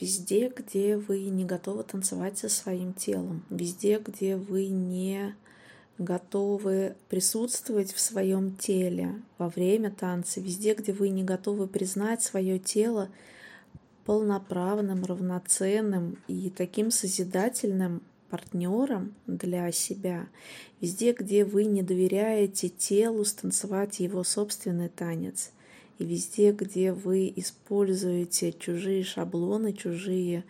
везде, где вы не готовы танцевать со своим телом, везде, где вы не готовы присутствовать в своем теле во время танца, везде, где вы не готовы признать свое тело полноправным, равноценным и таким созидательным партнером для себя, везде, где вы не доверяете телу станцевать его собственный танец, и везде, где вы используете чужие шаблоны, чужие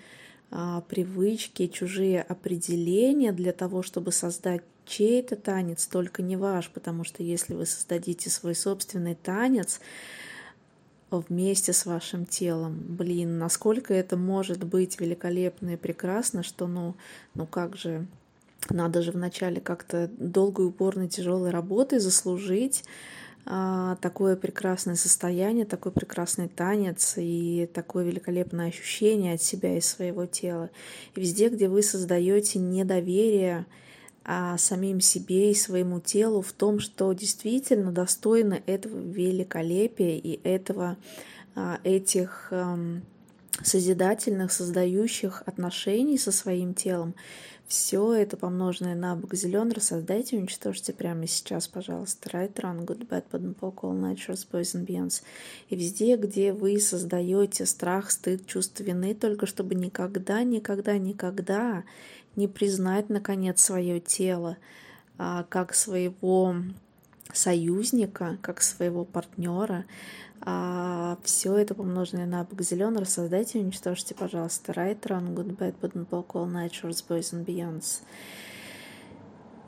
а, привычки, чужие определения для того, чтобы создать чей-то танец, только не ваш, потому что если вы создадите свой собственный танец вместе с вашим телом, блин, насколько это может быть великолепно и прекрасно, что ну, ну как же, надо же вначале как-то долгой, упорной, тяжелой работой заслужить а, такое прекрасное состояние, такой прекрасный танец и такое великолепное ощущение от себя и своего тела. И везде, где вы создаете недоверие а, самим себе и своему телу в том, что действительно достойно этого великолепия и этого, а, этих созидательных, создающих отношений со своим телом, все это помноженное на бог зеленый создайте и уничтожьте прямо сейчас, пожалуйста. Right, wrong, good, bad, bad, poke, all nature's boys and beyonds. И везде, где вы создаете страх, стыд, чувство вины, только чтобы никогда, никогда, никогда не признать, наконец, свое тело а, как своего союзника, как своего партнера, а все это помноженное на бог зеленый создайте и уничтожьте, пожалуйста. Right, wrong, good, bad, and poke, all nature's boys and beyonds.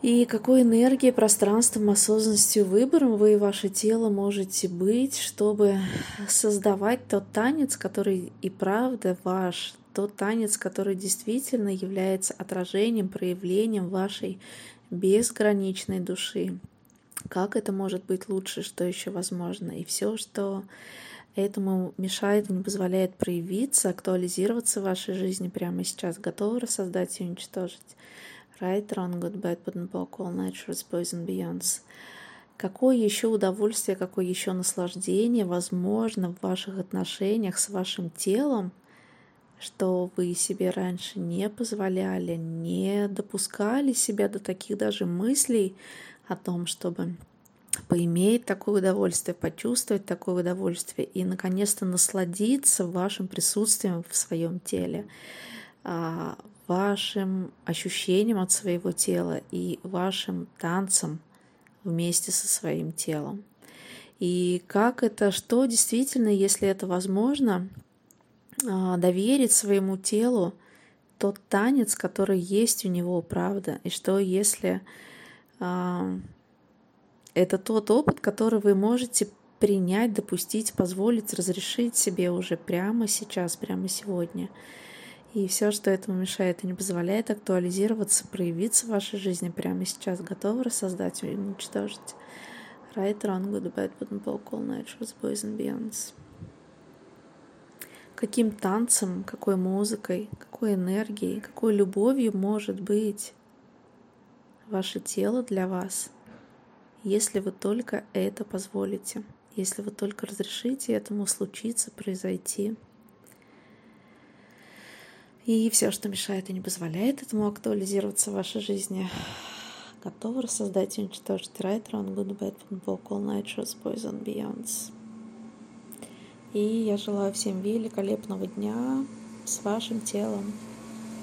И какой энергией, пространством, осознанностью, выбором вы и ваше тело можете быть, чтобы создавать тот танец, который и правда ваш, тот танец, который действительно является отражением, проявлением вашей безграничной души. Как это может быть лучше, что еще возможно? И все, что этому мешает и не позволяет проявиться, актуализироваться в вашей жизни прямо сейчас, готовы рассоздать и уничтожить. Right, wrong, good, bad, bad and poke, all nature's boys and beyonds. Какое еще удовольствие, какое еще наслаждение возможно в ваших отношениях с вашим телом, что вы себе раньше не позволяли, не допускали себя до таких даже мыслей, о том, чтобы поиметь такое удовольствие, почувствовать такое удовольствие и, наконец-то, насладиться вашим присутствием в своем теле, а, вашим ощущением от своего тела и вашим танцем вместе со своим телом. И как это, что действительно, если это возможно, а, доверить своему телу тот танец, который есть у него, правда, и что если это тот опыт, который вы можете принять, допустить, позволить, разрешить себе уже прямо сейчас, прямо сегодня. И все, что этому мешает и не позволяет актуализироваться, проявиться в вашей жизни прямо сейчас, готовы рассоздать и уничтожить. Right, wrong, good, bad, good and all nature's boys and beyonds. Каким танцем, какой музыкой, какой энергией, какой любовью может быть ваше тело для вас, если вы только это позволите, если вы только разрешите этому случиться, произойти. И все, что мешает и не позволяет этому актуализироваться в вашей жизни, готовы рассоздать и уничтожить right, wrong, good, bad, fun, all nature's boys and beyonds. И я желаю всем великолепного дня с вашим телом.